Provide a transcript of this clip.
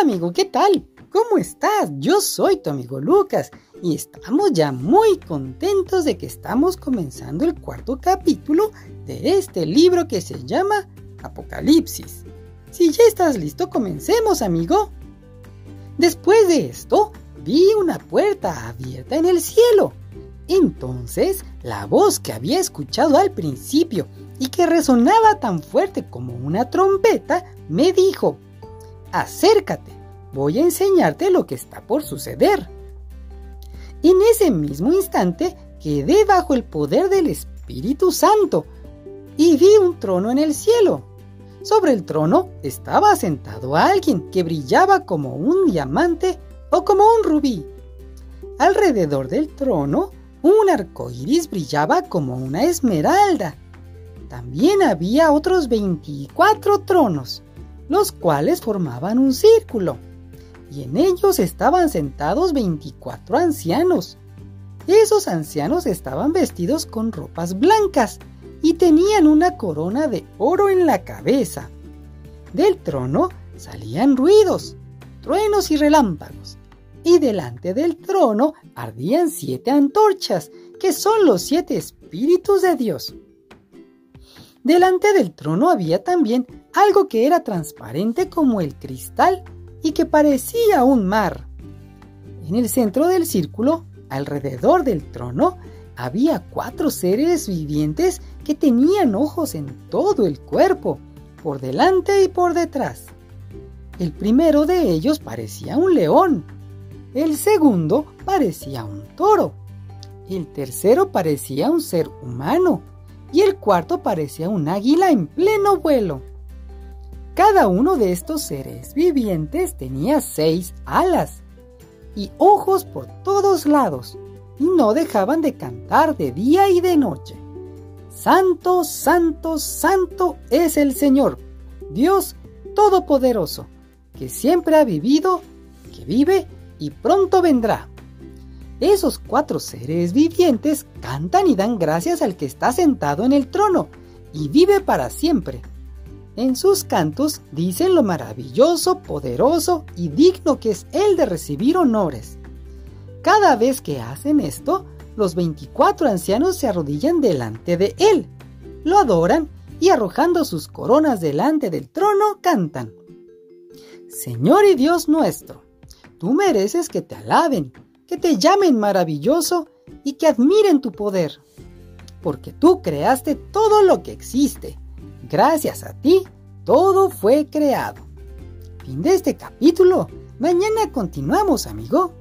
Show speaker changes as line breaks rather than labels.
Hola amigo, ¿qué tal? ¿Cómo estás? Yo soy tu amigo Lucas y estamos ya muy contentos de que estamos comenzando el cuarto capítulo de este libro que se llama Apocalipsis. Si ya estás listo, comencemos amigo. Después de esto, vi una puerta abierta en el cielo. Entonces, la voz que había escuchado al principio y que resonaba tan fuerte como una trompeta, me dijo, acércate, voy a enseñarte lo que está por suceder. En ese mismo instante quedé bajo el poder del Espíritu Santo y vi un trono en el cielo. Sobre el trono estaba sentado alguien que brillaba como un diamante o como un rubí. Alrededor del trono, un arco iris brillaba como una esmeralda. También había otros 24 tronos los cuales formaban un círculo, y en ellos estaban sentados 24 ancianos. Esos ancianos estaban vestidos con ropas blancas y tenían una corona de oro en la cabeza. Del trono salían ruidos, truenos y relámpagos, y delante del trono ardían siete antorchas, que son los siete espíritus de Dios. Delante del trono había también algo que era transparente como el cristal y que parecía un mar. En el centro del círculo, alrededor del trono, había cuatro seres vivientes que tenían ojos en todo el cuerpo, por delante y por detrás. El primero de ellos parecía un león, el segundo parecía un toro, el tercero parecía un ser humano y el cuarto parecía un águila en pleno vuelo. Cada uno de estos seres vivientes tenía seis alas y ojos por todos lados, y no dejaban de cantar de día y de noche. Santo, santo, santo es el Señor, Dios Todopoderoso, que siempre ha vivido, que vive y pronto vendrá. Esos cuatro seres vivientes cantan y dan gracias al que está sentado en el trono y vive para siempre. En sus cantos dicen lo maravilloso, poderoso y digno que es Él de recibir honores. Cada vez que hacen esto, los 24 ancianos se arrodillan delante de Él, lo adoran y arrojando sus coronas delante del trono cantan. Señor y Dios nuestro, tú mereces que te alaben que te llamen maravilloso y que admiren tu poder, porque tú creaste todo lo que existe. Gracias a ti, todo fue creado. Fin de este capítulo. Mañana continuamos, amigo.